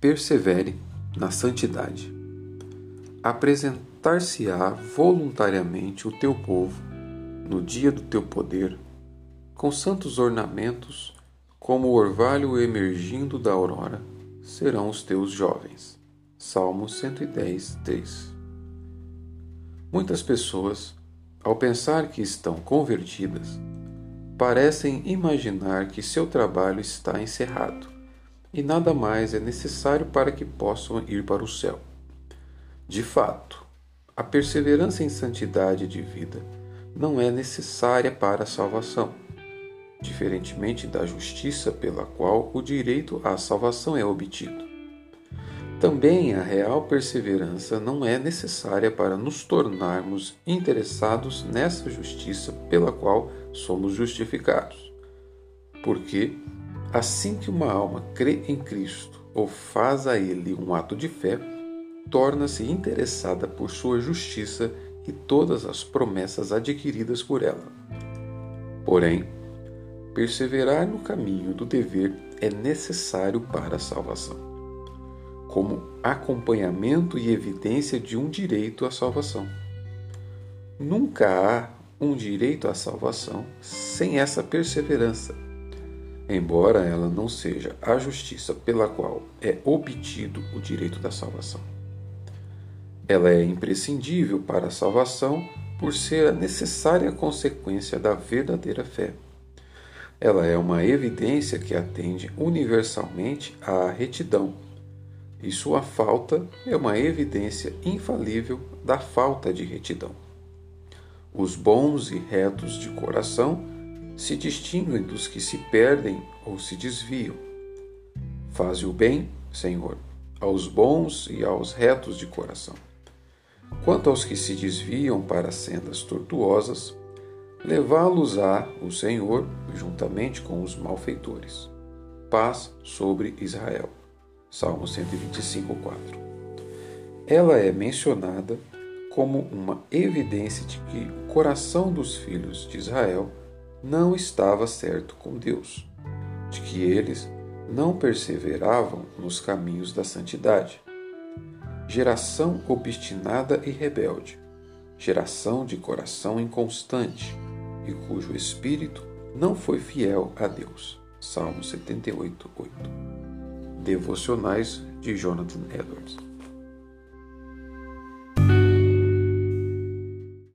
persevere na santidade. Apresentar-se-á voluntariamente o teu povo no dia do teu poder, com santos ornamentos, como o orvalho emergindo da aurora, serão os teus jovens. Salmo 110, 3. Muitas pessoas, ao pensar que estão convertidas, parecem imaginar que seu trabalho está encerrado e nada mais é necessário para que possam ir para o céu. De fato, a perseverança em santidade de vida não é necessária para a salvação, diferentemente da justiça pela qual o direito à salvação é obtido. Também a real perseverança não é necessária para nos tornarmos interessados nessa justiça pela qual somos justificados. Porque, assim que uma alma crê em Cristo ou faz a Ele um ato de fé, torna-se interessada por sua justiça e todas as promessas adquiridas por ela. Porém, perseverar no caminho do dever é necessário para a salvação como acompanhamento e evidência de um direito à salvação. Nunca há um direito à salvação sem essa perseverança, embora ela não seja a justiça pela qual é obtido o direito da salvação. Ela é imprescindível para a salvação por ser a necessária consequência da verdadeira fé. Ela é uma evidência que atende universalmente à retidão e sua falta é uma evidência infalível da falta de retidão. Os bons e retos de coração se distinguem dos que se perdem ou se desviam. Faze o bem, Senhor, aos bons e aos retos de coração. Quanto aos que se desviam para sendas tortuosas, levá-los-á o Senhor juntamente com os malfeitores. Paz sobre Israel. Salmo 125, 4. Ela é mencionada como uma evidência de que o coração dos filhos de Israel não estava certo com Deus, de que eles não perseveravam nos caminhos da santidade. Geração obstinada e rebelde, geração de coração inconstante e cujo espírito não foi fiel a Deus. Salmo 78, 8 devocionais de Jonathan Edwards.